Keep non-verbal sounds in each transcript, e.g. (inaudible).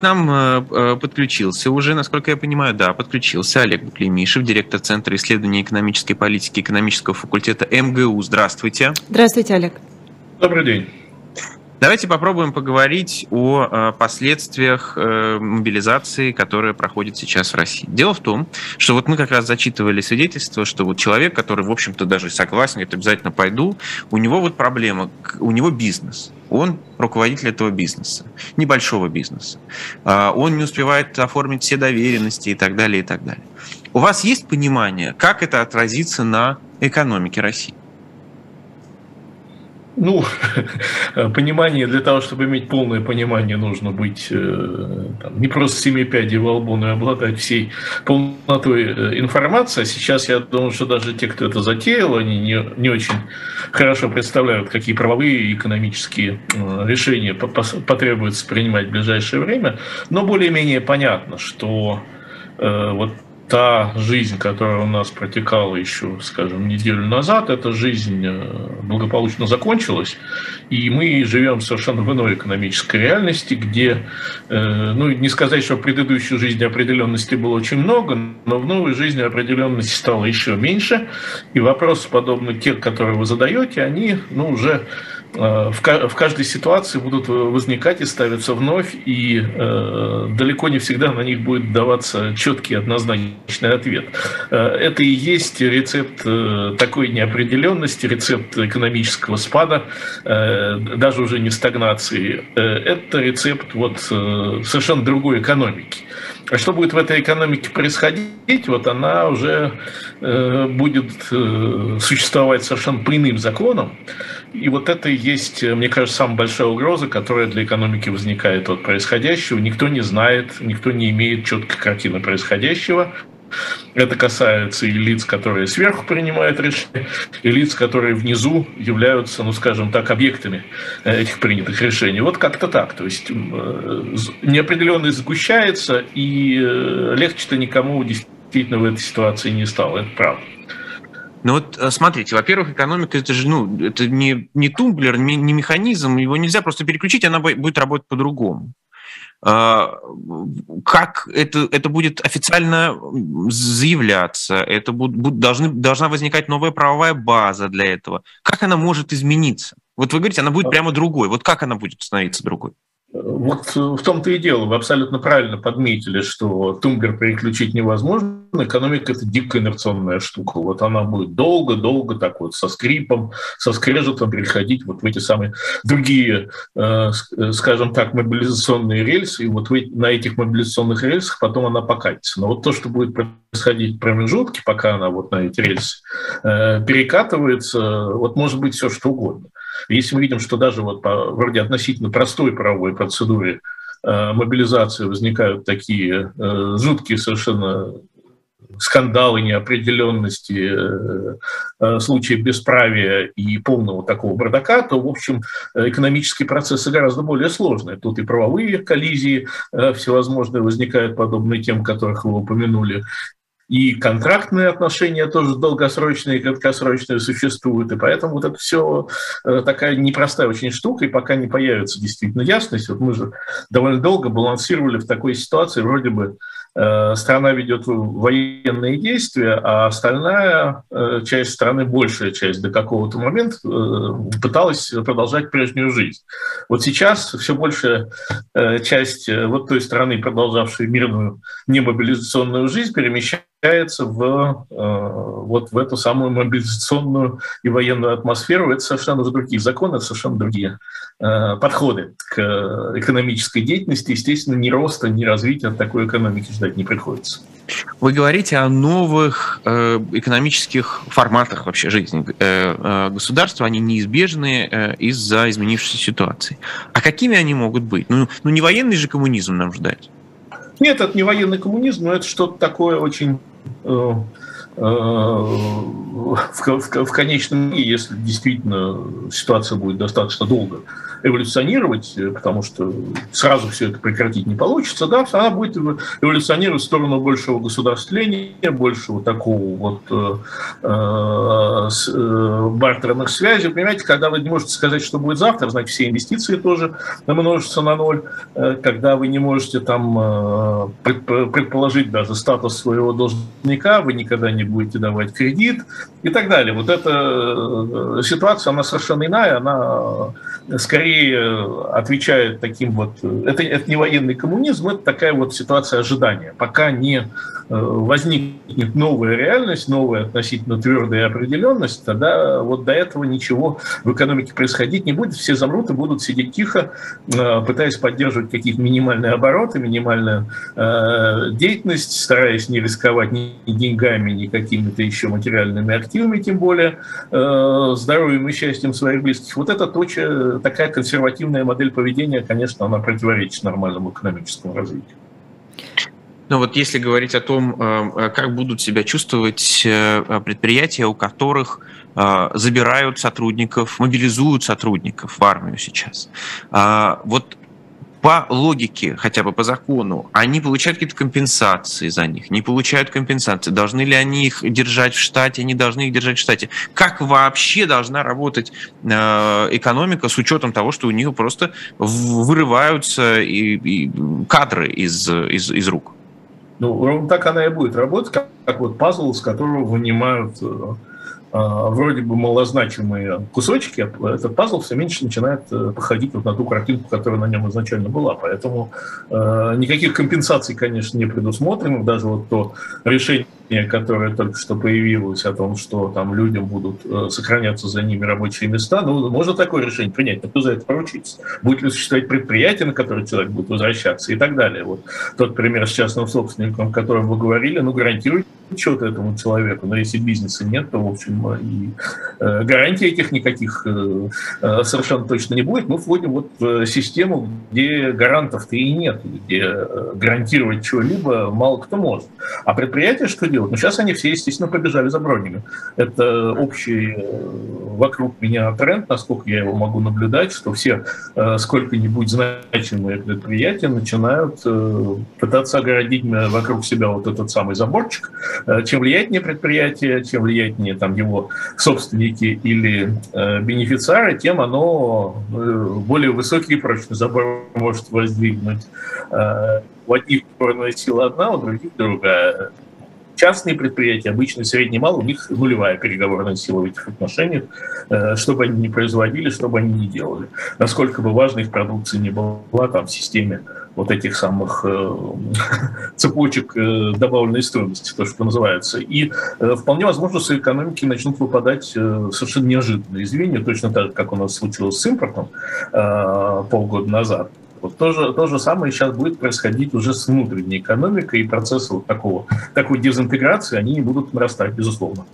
нам э, э, подключился уже, насколько я понимаю, да, подключился Олег Буклемишев, директор Центра исследований экономической политики экономического факультета МГУ. Здравствуйте. Здравствуйте, Олег. Добрый день. Давайте попробуем поговорить о э, последствиях э, мобилизации, которая проходит сейчас в России. Дело в том, что вот мы как раз зачитывали свидетельство, что вот человек, который, в общем-то, даже согласен, говорит, обязательно пойду, у него вот проблема, у него бизнес. Он руководитель этого бизнеса, небольшого бизнеса. А, он не успевает оформить все доверенности и так далее, и так далее. У вас есть понимание, как это отразится на экономике России? Ну, (laughs) понимание, для того, чтобы иметь полное понимание, нужно быть э, там, не просто семи пядей во лбу, но и обладать всей полнотой э, информации. А сейчас я думаю, что даже те, кто это затеял, они не, не очень хорошо представляют, какие правовые и экономические э, решения потребуется принимать в ближайшее время. Но более-менее понятно, что вот та жизнь, которая у нас протекала еще, скажем, неделю назад, эта жизнь э, благополучно закончилась, и мы живем совершенно в иной экономической реальности, где, э, ну, не сказать, что в предыдущей жизни определенности было очень много, но в новой жизни определенности стало еще меньше, и вопросы, подобные те, которые вы задаете, они, ну, уже в каждой ситуации будут возникать и ставиться вновь, и э, далеко не всегда на них будет даваться четкий однозначный ответ. Э, это и есть рецепт такой неопределенности, рецепт экономического спада, даже уже не стагнации. Это рецепт вот совершенно другой экономики. А что будет в этой экономике происходить, вот она уже э, будет э, существовать совершенно по иным законам. И вот это и есть, мне кажется, самая большая угроза, которая для экономики возникает от происходящего. Никто не знает, никто не имеет четкой картины происходящего. Это касается и лиц, которые сверху принимают решения, и лиц, которые внизу являются, ну, скажем так, объектами э, этих принятых решений. Вот как-то так. То есть э, неопределенность сгущается, и э, легче-то никому действительно в этой ситуации не стало. Это правда. Ну вот смотрите, во-первых, экономика это же ну, это не, не тумблер, не, не механизм, его нельзя просто переключить, она будет работать по-другому. А, как это, это будет официально заявляться, это будут, должны, должна возникать новая правовая база для этого. Как она может измениться? Вот вы говорите, она будет прямо другой. Вот как она будет становиться другой? Вот в том-то и дело. Вы абсолютно правильно подметили, что тумблер переключить невозможно. Экономика – это дико инерционная штука. Вот она будет долго-долго так вот со скрипом, со скрежетом переходить вот в эти самые другие, э, скажем так, мобилизационные рельсы. И вот на этих мобилизационных рельсах потом она покатится. Но вот то, что будет происходить в промежутке, пока она вот на эти рельсы э, перекатывается, вот может быть все что угодно. Если мы видим, что даже вот по вроде относительно простой правовой процедуре э, мобилизации возникают такие э, жуткие совершенно скандалы, неопределенности, э, случаи бесправия и полного такого бардака, то, в общем, экономические процессы гораздо более сложные. Тут и правовые коллизии всевозможные возникают, подобные тем, которых вы упомянули, и контрактные отношения тоже долгосрочные и краткосрочные существуют, и поэтому вот это все э, такая непростая очень штука, и пока не появится действительно ясность, вот мы же довольно долго балансировали в такой ситуации, вроде бы Э, страна ведет военные действия, а остальная э, часть страны, большая часть до какого-то момента, пыталась продолжать прежнюю жизнь. Вот сейчас все большая часть вот той страны, продолжавшей мирную немобилизационную жизнь, перемещается в, вот в эту самую мобилизационную и военную атмосферу. Это совершенно другие законы, совершенно другие подходы к экономической деятельности. Естественно, ни роста, ни развития такой экономики ждать не приходится. Вы говорите о новых э, экономических форматах вообще жизни э, э, государства, они неизбежны э, из-за изменившейся ситуации. А какими они могут быть? Ну, ну не военный же коммунизм нам ждать. Нет, это не военный коммунизм, но это что-то такое очень э, э, в, в, в конечном, если действительно ситуация будет достаточно долго эволюционировать, потому что сразу все это прекратить не получится, да, она будет эволюционировать в сторону большего государствления, большего такого вот э, э, э, бартерных связей. Понимаете, когда вы не можете сказать, что будет завтра, значит, все инвестиции тоже множатся на ноль. Э, когда вы не можете там э, предположить даже статус своего должника, вы никогда не будете давать кредит и так далее. Вот эта э, ситуация, она совершенно иная, она скорее отвечает таким вот... Это, это не военный коммунизм, это такая вот ситуация ожидания. Пока не возникнет новая реальность, новая относительно твердая определенность, тогда вот до этого ничего в экономике происходить не будет, все замрут и будут сидеть тихо, пытаясь поддерживать какие-то минимальные обороты, минимальную э, деятельность, стараясь не рисковать ни деньгами, ни какими-то еще материальными активами, тем более э, здоровьем и счастьем своих близких. Вот это точно такая консервативная модель поведения, конечно, она противоречит нормальному экономическому развитию. Ну вот если говорить о том, э, как будут себя чувствовать э, предприятия, у которых э, забирают сотрудников, мобилизуют сотрудников в армию сейчас. А вот по логике, хотя бы по закону, они получают какие-то компенсации за них, не получают компенсации. Должны ли они их держать в штате, не должны их держать в штате? Как вообще должна работать э, экономика с учетом того, что у них просто вырываются и, и кадры из, из, из рук? Ну, ровно так она и будет работать, как, как вот пазл, с которого вынимают э, вроде бы малозначимые кусочки, а этот пазл все меньше начинает э, походить вот на ту картинку, которая на нем изначально была. Поэтому э, никаких компенсаций, конечно, не предусмотрено. Даже вот то решение которое только что появилось о том, что там людям будут э, сохраняться за ними рабочие места, ну, можно такое решение принять, но кто за это поручится? Будет ли существовать предприятие, на которое человек будет возвращаться и так далее. Вот тот пример с частным собственником, о котором вы говорили, ну, гарантирует что-то этому человеку, но если бизнеса нет, то, в общем, и э, гарантий этих никаких э, э, совершенно точно не будет. Мы вводим вот в систему, где гарантов-то и нет, где э, гарантировать что-либо мало кто может. А предприятие что делает? Делать. Но сейчас они все, естественно, побежали за бронями. Это общий э, вокруг меня тренд, насколько я его могу наблюдать, что все э, сколько-нибудь значимые предприятия начинают э, пытаться огородить вокруг себя вот этот самый заборчик. Чем влиятельнее предприятие, чем влиятельнее там его собственники или бенефициары, тем оно более высокий и прочный забор может воздвигнуть. У одних сила одна, у других другая частные предприятия, обычно средний мал, у них нулевая переговорная сила в этих отношениях, э, что бы они ни производили, что бы они ни делали. Насколько бы важной их продукции не была там в системе вот этих самых э, (laughs) цепочек э, добавленной стоимости, то, что называется. И вполне возможно, что экономики начнут выпадать совершенно неожиданные звенья, точно так, как у нас случилось с импортом полгода назад. Вот то же, то же самое сейчас будет происходить уже с внутренней экономикой, и процессы вот такого, такой дезинтеграции, они будут нарастать, безусловно.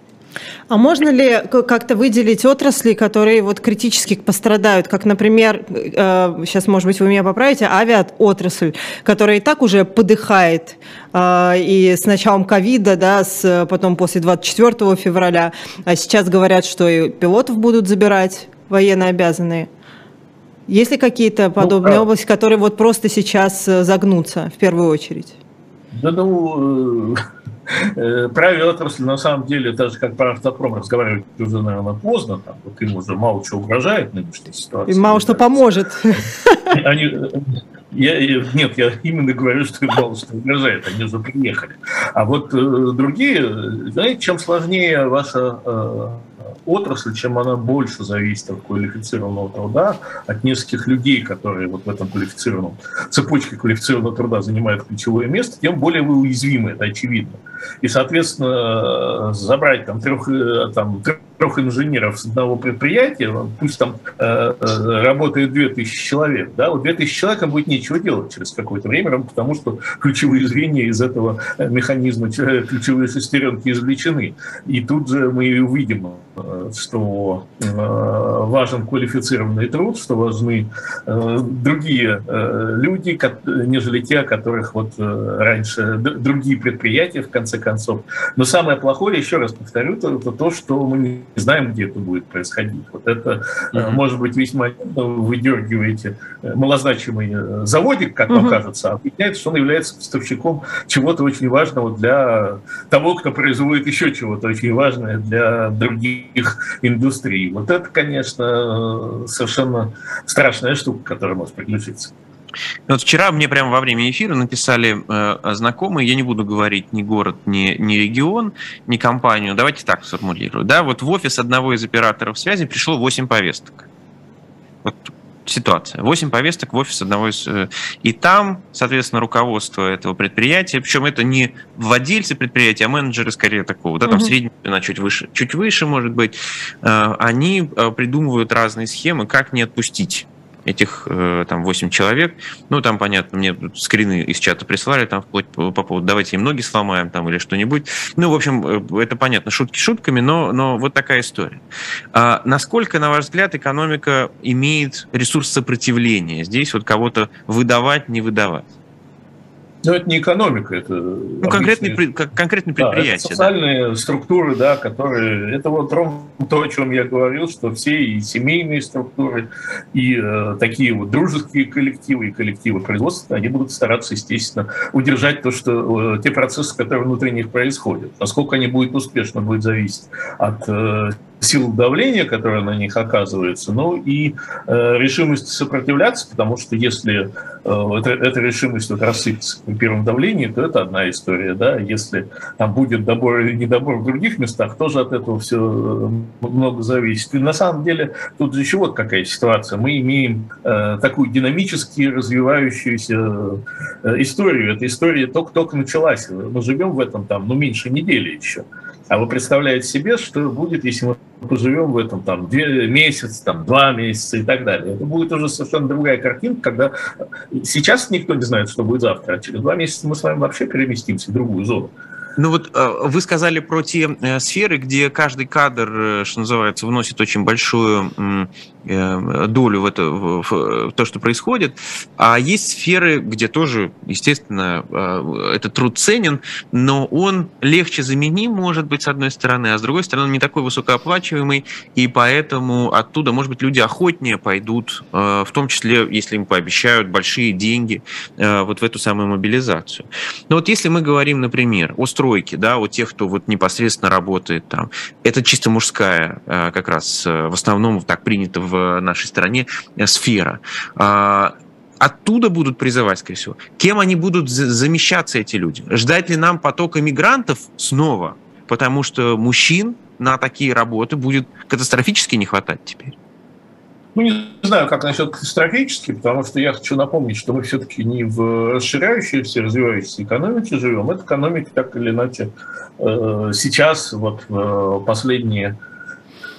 А можно ли как-то выделить отрасли, которые вот критически пострадают, как, например, э, сейчас, может быть, вы меня поправите, авиаотрасль, которая и так уже подыхает, э, и с началом ковида, да, с, потом после 24 февраля, а сейчас говорят, что и пилотов будут забирать военно обязанные. Есть ли какие-то ну, подобные ну, области, которые вот просто сейчас э, загнутся в первую очередь? Да, ну, э, (laughs) э, про авиаотрасль, на самом деле, даже как про автопром разговаривать уже, наверное, поздно, там, вот им уже мало чего угрожает нынешняя ситуация. И мало что поможет. (laughs) Они, я, нет, я именно говорю, что им мало что угрожает, они уже приехали. А вот другие, знаете, чем сложнее ваша отрасль, чем она больше зависит от квалифицированного труда, от нескольких людей, которые вот в этом квалифицированном цепочке квалифицированного труда занимают ключевое место, тем более вы уязвимы, это очевидно. И, соответственно, забрать там трех, э, там, трех инженеров с одного предприятия, пусть там э, э работает 2000 человек, да, вот 2000 человек будет нечего делать через какое-то время, потому что ключевые звенья из этого механизма, ключевые шестеренки извлечены. И тут же мы увидим, что э, важен квалифицированный труд, что важны э, другие э, люди, нежели те, о которых вот раньше другие предприятия, в конце концов. Но самое плохое, еще раз повторю, это то, что мы знаем, где это будет происходить. Вот это mm-hmm. может быть весьма вы дергиваете малозначимый заводик, как mm-hmm. вам кажется, а выясняется, что он является поставщиком чего-то очень важного для того, кто производит еще чего-то очень важное для других индустрий. Вот это, конечно, совершенно страшная штука, которая может приключиться. Вот вчера мне прямо во время эфира написали э, знакомые, я не буду говорить ни город, ни, ни регион, ни компанию, давайте так сформулирую. Да, вот в офис одного из операторов связи пришло 8 повесток. Вот ситуация. 8 повесток в офис одного из... Э, и там, соответственно, руководство этого предприятия, причем это не владельцы предприятия, а менеджеры скорее такого, да, там угу. средний, чуть выше, чуть выше, может быть, э, они э, придумывают разные схемы, как не отпустить этих э, там 8 человек. Ну, там, понятно, мне скрины из чата прислали, там, вплоть по, по поводу, давайте им ноги сломаем, там, или что-нибудь. Ну, в общем, э, это понятно, шутки шутками, но, но вот такая история. А насколько, на ваш взгляд, экономика имеет ресурс сопротивления? Здесь вот кого-то выдавать, не выдавать? Но это не экономика, это ну, конкретные, конкретные предприятия. Да, это социальные да. структуры, да, которые... Это вот ровно то, о чем я говорил, что все и семейные структуры, и э, такие вот дружеские коллективы, и коллективы производства, они будут стараться, естественно, удержать то, что э, те процессы, которые внутри них происходят. Насколько они будут успешно, будет зависеть от э, сил давления, которое на них оказывается, ну и э, решимость сопротивляться, потому что если э, эта, эта решимость вот рассыпется при первом давлении, то это одна история, да, если там будет добор или недобор в других местах, тоже от этого все э, много зависит. И на самом деле тут еще вот какая ситуация. Мы имеем э, такую динамически развивающуюся э, историю. Эта история только-только началась. Мы живем в этом там, ну, меньше недели еще. А вы представляете себе, что будет, если мы поживем в этом там две месяца, там два месяца и так далее. Это будет уже совершенно другая картинка, когда сейчас никто не знает, что будет завтра, а через два месяца мы с вами вообще переместимся в другую зону. Ну вот э, вы сказали про те э, сферы, где каждый кадр, э, что называется, вносит очень большую долю в, это, в то, что происходит. А есть сферы, где тоже, естественно, этот труд ценен, но он легче заменим, может быть, с одной стороны, а с другой стороны, он не такой высокооплачиваемый, и поэтому оттуда, может быть, люди охотнее пойдут, в том числе, если им пообещают большие деньги вот в эту самую мобилизацию. Но вот если мы говорим, например, о стройки, да, у тех, кто вот непосредственно работает там. Это чисто мужская э, как раз э, в основном так принято в нашей стране э, сфера а, оттуда будут призывать, скорее всего. Кем они будут замещаться, эти люди? Ждать ли нам потока мигрантов снова? Потому что мужчин на такие работы будет катастрофически не хватать теперь. Ну, не знаю, как насчет катастрофически, потому что я хочу напомнить, что мы все-таки не в расширяющейся, развивающейся экономике живем. Эта экономика так или иначе э, сейчас, вот последние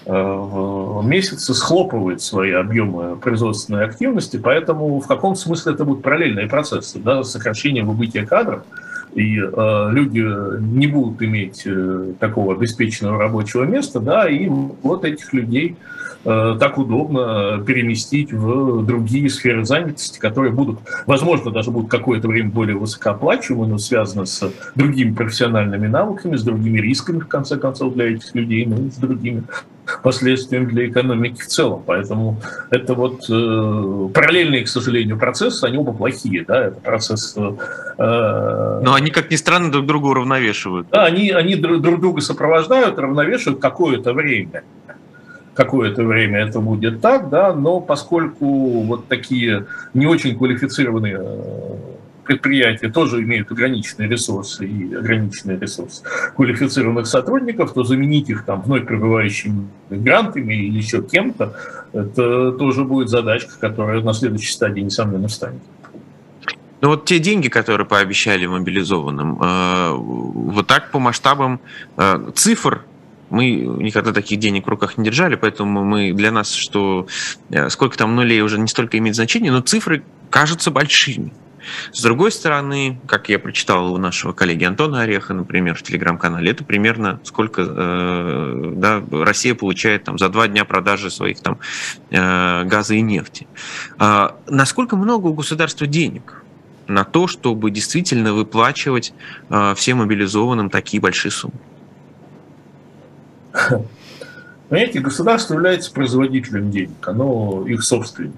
э, месяцы схлопывает свои объемы производственной активности, поэтому в каком смысле это будут параллельные процессы, да, сокращение выбытия кадров, и э, люди не будут иметь э, такого обеспеченного рабочего места, да, и вот этих людей Э, так удобно переместить в другие сферы занятости, которые будут, возможно, даже будут какое-то время более высокооплачиваемы, но связаны с другими профессиональными навыками, с другими рисками, в конце концов, для этих людей, ну и с другими последствиями для экономики в целом. Поэтому это вот э, параллельные, к сожалению, процессы, они оба плохие, да, это процесс... Э, Но они, как ни странно, друг друга уравновешивают. Да, они, они друг друга сопровождают, равновешивают какое-то время какое-то время это будет так, да, но поскольку вот такие не очень квалифицированные предприятия тоже имеют ограниченные ресурсы и ограниченный ресурс квалифицированных сотрудников, то заменить их там вновь прибывающими мигрантами или еще кем-то, это тоже будет задачка, которая на следующей стадии, несомненно, встанет. Ну вот те деньги, которые пообещали мобилизованным, э, вот так по масштабам э, цифр мы никогда таких денег в руках не держали, поэтому мы для нас, что э, сколько там нулей уже не столько имеет значения, но цифры кажутся большими. С другой стороны, как я прочитал у нашего коллеги Антона Ореха, например, в телеграм-канале, это примерно сколько э, да, Россия получает там, за два дня продажи своих там, э, газа и нефти. Э, насколько много у государства денег на то, чтобы действительно выплачивать э, всем мобилизованным такие большие суммы? Понимаете, государство является производителем денег, оно их собственник.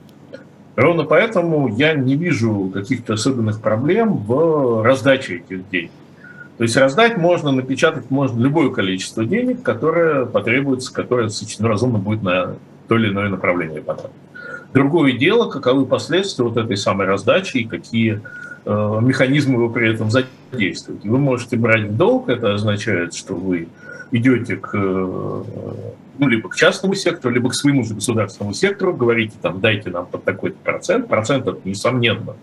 Ровно поэтому я не вижу каких-то особенных проблем в раздаче этих денег. То есть раздать можно, напечатать можно любое количество денег, которое потребуется, которое сочетано разумно будет на то или иное направление потратить. Другое дело, каковы последствия вот этой самой раздачи и какие э, механизмы вы при этом задействуете. Вы можете брать долг, это означает, что вы идете к э, ну, либо к частному сектору, либо к своему же государственному сектору, говорите, там, дайте нам под такой-то процент. Процент, это, несомненно,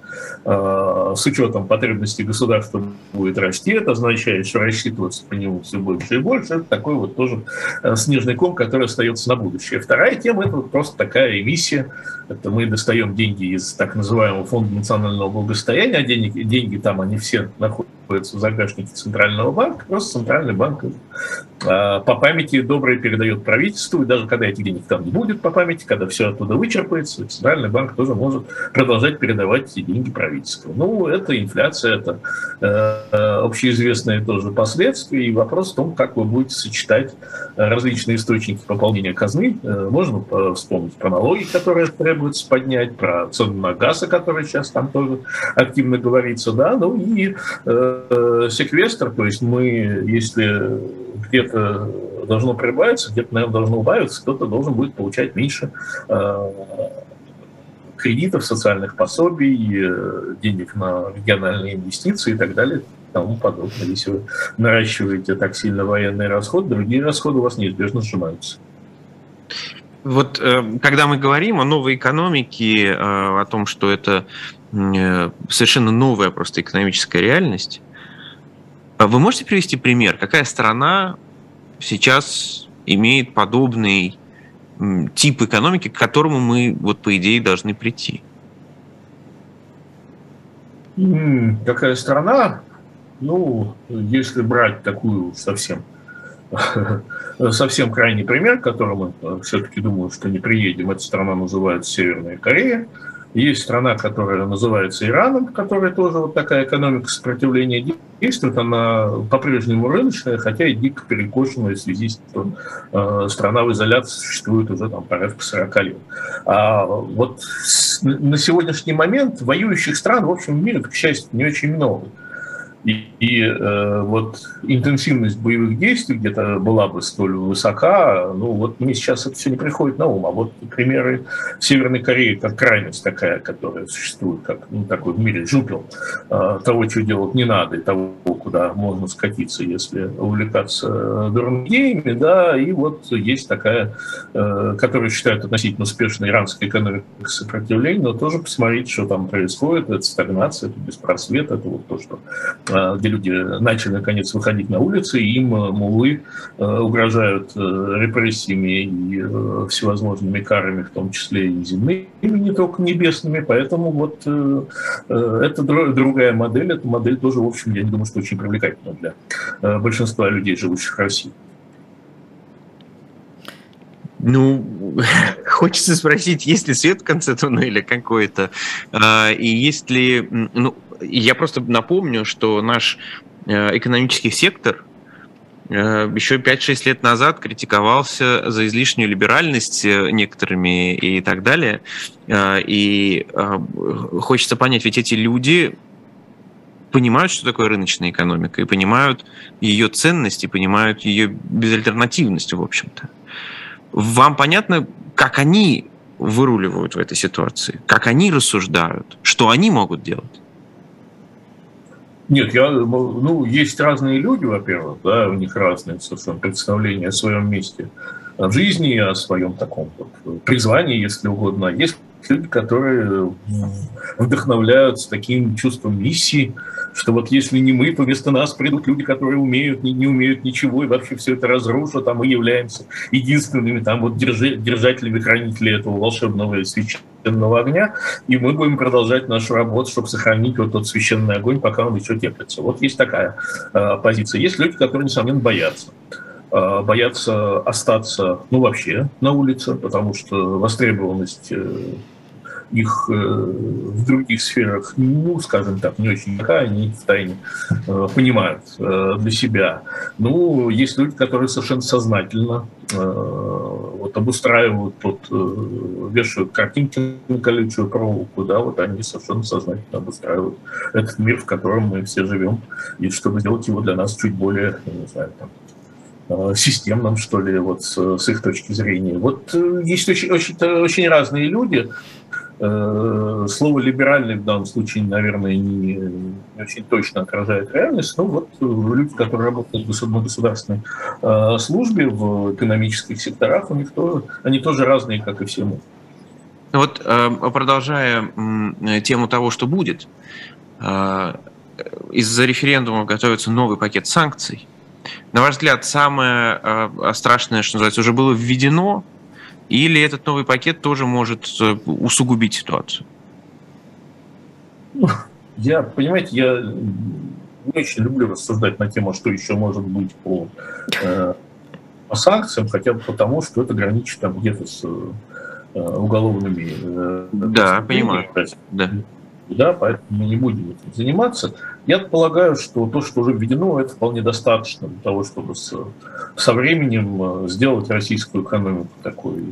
э, с учетом потребностей государства будет расти. Это означает, что рассчитываться по нему все больше и больше. Это такой вот тоже э, снежный ком, который остается на будущее. Вторая тема – это вот просто такая эмиссия. Это мы достаем деньги из так называемого фонда национального благосостояния, а деньги, деньги там, они все находятся в загашнике Центрального банка, просто Центральный банк а, по памяти добрый передает правительству, и даже когда этих денег там не будет по памяти, когда все оттуда вычерпается, Центральный банк тоже может продолжать передавать эти деньги правительству. Ну, это инфляция, это э, общеизвестные тоже последствия, и вопрос в том, как вы будете сочетать различные источники пополнения казны. Э, можно вспомнить про налоги, которые требуется поднять, про цену на газ, о которой сейчас там тоже активно говорится, да, ну и э, секвестр, то есть мы, если где-то должно прибавиться, где-то, наверное, должно убавиться, кто-то должен будет получать меньше э, кредитов, социальных пособий, э, денег на региональные инвестиции и так далее тому подобное. Если вы наращиваете так сильно военные расходы, другие расходы у вас неизбежно сжимаются. Вот э, когда мы говорим о новой экономике, о том, что это совершенно новая просто экономическая реальность, вы можете привести пример, какая страна сейчас имеет подобный тип экономики, к которому мы, вот по идее, должны прийти? Какая страна? Ну, если брать такую совсем совсем крайний пример, к которому все-таки думаю, что не приедем, эта страна называется Северная Корея. Есть страна, которая называется Ираном, которая тоже вот такая экономика сопротивления действует. Она по-прежнему рыночная, хотя и дико перекошенная в связи с тем, что э, страна в изоляции существует уже там порядка 40 лет. А вот на сегодняшний момент воюющих стран, в общем, в мире, к счастью, не очень много. И, и э, вот интенсивность боевых действий где-то была бы столь высока, ну вот мне сейчас это все не приходит на ум. А вот примеры Северной Кореи, как крайность такая, которая существует, как ну, такой в мире жупел, э, того, что делать не надо, и того, куда можно скатиться, если увлекаться дурными идеями, да, и вот есть такая, э, которую считают относительно успешной иранской экономикой сопротивления, но тоже посмотреть, что там происходит, это стагнация, это беспросвет, это вот то, что Э, где люди начали наконец выходить на улицы, и им э, мулы э, угрожают репрессиями и всевозможными карами, в том числе и земными, не только небесными. Поэтому вот это другая модель. Эта модель тоже, в общем, я не думаю, что очень привлекательна для большинства людей, живущих в России. Ну, (laughs) хочется спросить, есть ли свет в конце туннеля какой-то, и есть ли, ну, я просто напомню, что наш э, экономический сектор э, еще 5-6 лет назад критиковался за излишнюю либеральность э, некоторыми и так далее. И хочется понять, ведь эти люди понимают, что такое рыночная экономика, и понимают ее ценность, и понимают ее безальтернативность, в общем-то. Вам понятно, как они выруливают в этой ситуации, как они рассуждают, что они могут делать? Нет, я, ну, есть разные люди, во-первых, да, у них разные совершенно представления о своем месте в жизни, о своем таком вот призвании, если угодно. Есть люди, которые вдохновляются таким чувством миссии, что вот если не мы, то вместо нас придут люди, которые умеют, не, не умеют ничего, и вообще все это разрушат, а мы являемся единственными там вот держи, держателями, хранителями этого волшебного и священного огня, и мы будем продолжать нашу работу, чтобы сохранить вот тот священный огонь, пока он еще теплится. Вот есть такая э, позиция. Есть люди, которые, несомненно, боятся боятся остаться, ну, вообще на улице, потому что востребованность их в других сферах, ну, скажем так, не очень пока они в тайне понимают для себя. Ну, есть люди, которые совершенно сознательно вот обустраивают, вот, вешают картинки на колючую проволоку, да, вот они совершенно сознательно обустраивают этот мир, в котором мы все живем, и чтобы сделать его для нас чуть более, не знаю, там, Э, системным, что ли, вот с, с их точки зрения. Вот э, есть очень, очень, очень разные люди. Э, слово «либеральный» в данном случае, наверное, не, очень точно отражает реальность, но вот люди, которые работают на государственной службе, в экономических секторах, у них тоже, они тоже разные, как и все мы. Вот продолжая тему того, что будет, из-за референдума готовится новый пакет санкций – на ваш взгляд, самое э, страшное, что называется, уже было введено, или этот новый пакет тоже может э, усугубить ситуацию? Я, понимаете, я не очень люблю рассуждать на тему, что еще может быть по, э, по санкциям, хотя бы потому, что это граничит там где-то с э, уголовными... Э, да, понимаю. Да да, поэтому мы не будем этим заниматься. Я полагаю, что то, что уже введено, это вполне достаточно для того, чтобы с, со временем э, сделать российскую экономику такой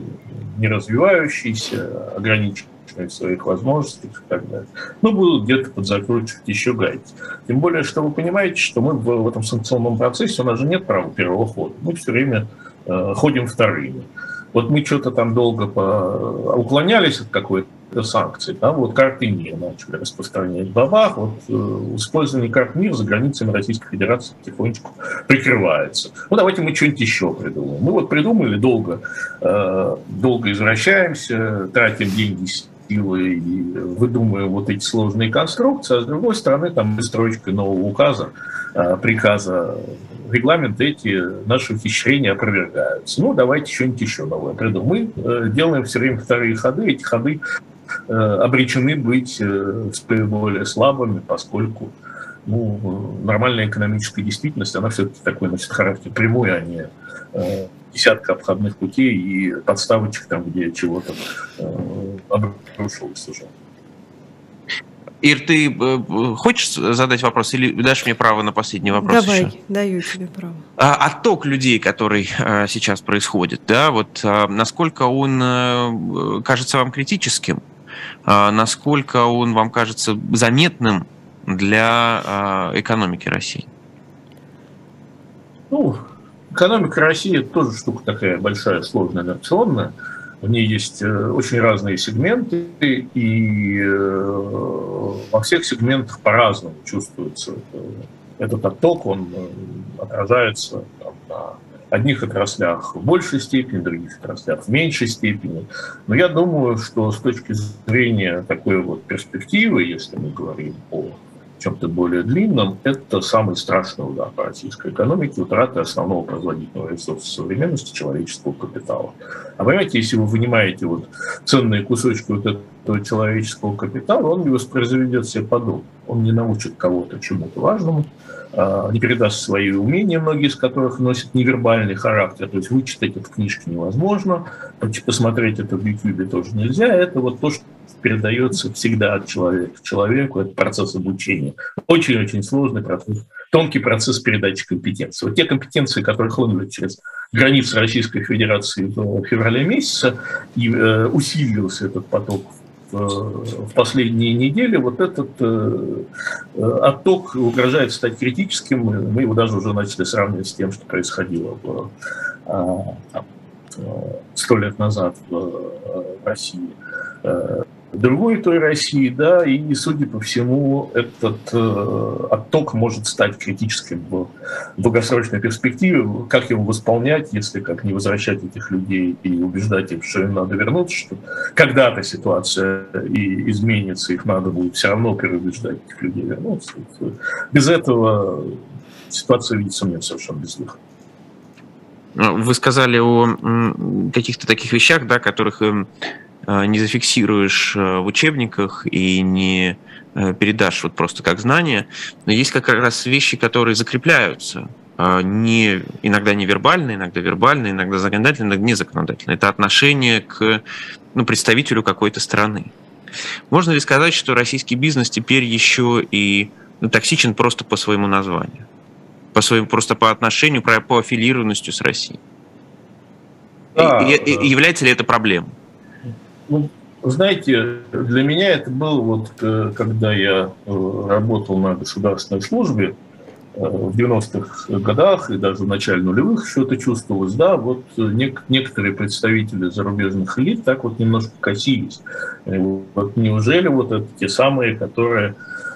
неразвивающейся, ограниченной в своих возможностях и так далее. Но будут где-то подзакручивать еще гайки. Тем более, что вы понимаете, что мы в, в этом санкционном процессе, у нас же нет права первого хода. Мы все время э, ходим вторыми. Вот мы что-то там долго по... уклонялись от какой-то санкций. Да, вот карты МИР начали распространять в бабах. Вот э, использование карт МИР за границами Российской Федерации потихонечку прикрывается. Ну, давайте мы что-нибудь еще придумаем. Мы вот придумали долго, э, долго извращаемся, тратим деньги, силы и выдумываем вот эти сложные конструкции, а с другой стороны, там, строчкой нового указа, э, приказа регламенты эти наши ухищрения опровергаются. Ну, давайте что-нибудь еще новое придумаем. Мы э, делаем все время вторые ходы. Эти ходы Э, обречены быть э, более слабыми, поскольку ну, нормальная экономическая действительность, она все-таки такой носит характер прямой, а не э, десятка обходных путей и подставочек там, где чего-то обрушилось уже. Ир, ты хочешь задать вопрос или дашь мне право на последний вопрос? Давай, еще? даю тебе право. А, отток людей, который сейчас происходит, да, вот а, насколько он кажется вам критическим? А, насколько он вам кажется заметным для а, экономики России? Ну, экономика России тоже штука такая большая, сложная, инерционная. В ней есть э, очень разные сегменты, и э, во всех сегментах по-разному чувствуется этот отток, он э, отражается там, на одних отраслях в большей степени, других отраслях в меньшей степени. Но я думаю, что с точки зрения такой вот перспективы, если мы говорим о чем-то более длинном, это самый страшный удар по российской экономике, утрата основного производительного ресурса современности человеческого капитала. А понимаете, если вы вынимаете вот ценные кусочки вот этого человеческого капитала, он не воспроизведет себе подобное. Он не научит кого-то чему-то важному, не передаст свои умения, многие из которых носят невербальный характер, то есть вычитать это в книжке невозможно, посмотреть это в YouTube тоже нельзя, это вот то, что передается всегда от человека к человеку, это процесс обучения. Очень-очень сложный процесс, тонкий процесс передачи компетенции. Вот те компетенции, которые хлынули через границы Российской Федерации в феврале месяце, и э, усилился этот поток в последние недели, вот этот э, отток угрожает стать критическим. Мы его даже уже начали сравнивать с тем, что происходило а, э, сто лет назад в э, России другой той России, да, и, судя по всему, этот э, отток может стать критическим в долгосрочной перспективе. Как его восполнять, если как не возвращать этих людей и убеждать их, что им надо вернуться, что когда-то ситуация и изменится, их надо будет все равно переубеждать этих людей вернуться. Без этого ситуация видится мне совершенно безвыходной. Вы сказали о каких-то таких вещах, да, которых эм, не зафиксируешь э, в учебниках и не э, передашь вот просто как знание. Но есть как раз вещи, которые закрепляются. Не, иногда невербально, иногда вербально, иногда законодательно, иногда незаконодательно. Это отношение к ну, представителю какой-то страны. Можно ли сказать, что российский бизнес теперь еще и ну, токсичен просто по своему названию? По своему, просто по отношению, по аффилированности с Россией? Да, и, и, является ли это проблемой? Ну, знаете, для меня это было вот, э, когда я э, работал на государственной службе, Э, в 90-х годах и даже в начале нулевых еще это чувствовалось, да, вот нек- некоторые представители зарубежных элит так вот немножко косились. Вот неужели вот это те самые, которые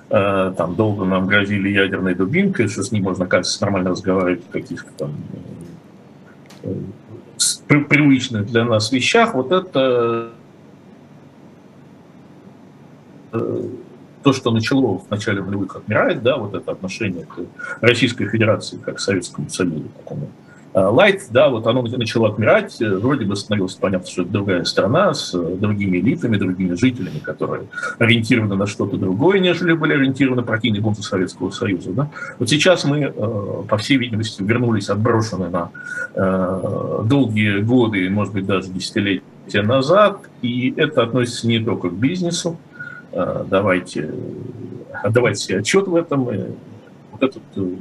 там долго нам грозили ядерной дубинкой, что с ним можно, кажется, нормально разговаривать о каких-то там привычных для нас вещах, вот это то, что начало в начале нулевых отмирать, да, вот это отношение к Российской Федерации как к Советскому Союзу, такому Лайт, да, вот оно начало отмирать, вроде бы становилось понятно, что это другая страна с другими элитами, другими жителями, которые ориентированы на что-то другое, нежели были ориентированы бунты Советского Союза. Да? Вот сейчас мы, э, по всей видимости, вернулись отброшенные на э, долгие годы, может быть, даже десятилетия назад, и это относится не только к бизнесу, Э, давайте отдавать себе отчет в этом. Вот этот э,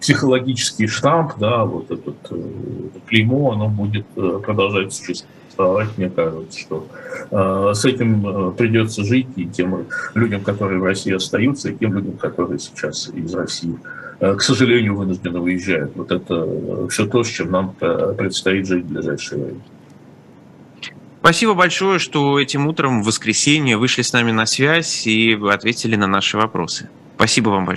психологический штамп, да, вот этот это клеймо, оно будет э, продолжать существовать, мне кажется, что с этим придется жить и тем людям, которые в России остаются, и тем людям, которые сейчас из России, к сожалению, вынуждены выезжают. Вот это все то, с чем нам предстоит жить в ближайшее время. Спасибо большое, что этим утром в воскресенье вышли с нами на связь и ответили на наши вопросы. Спасибо вам большое.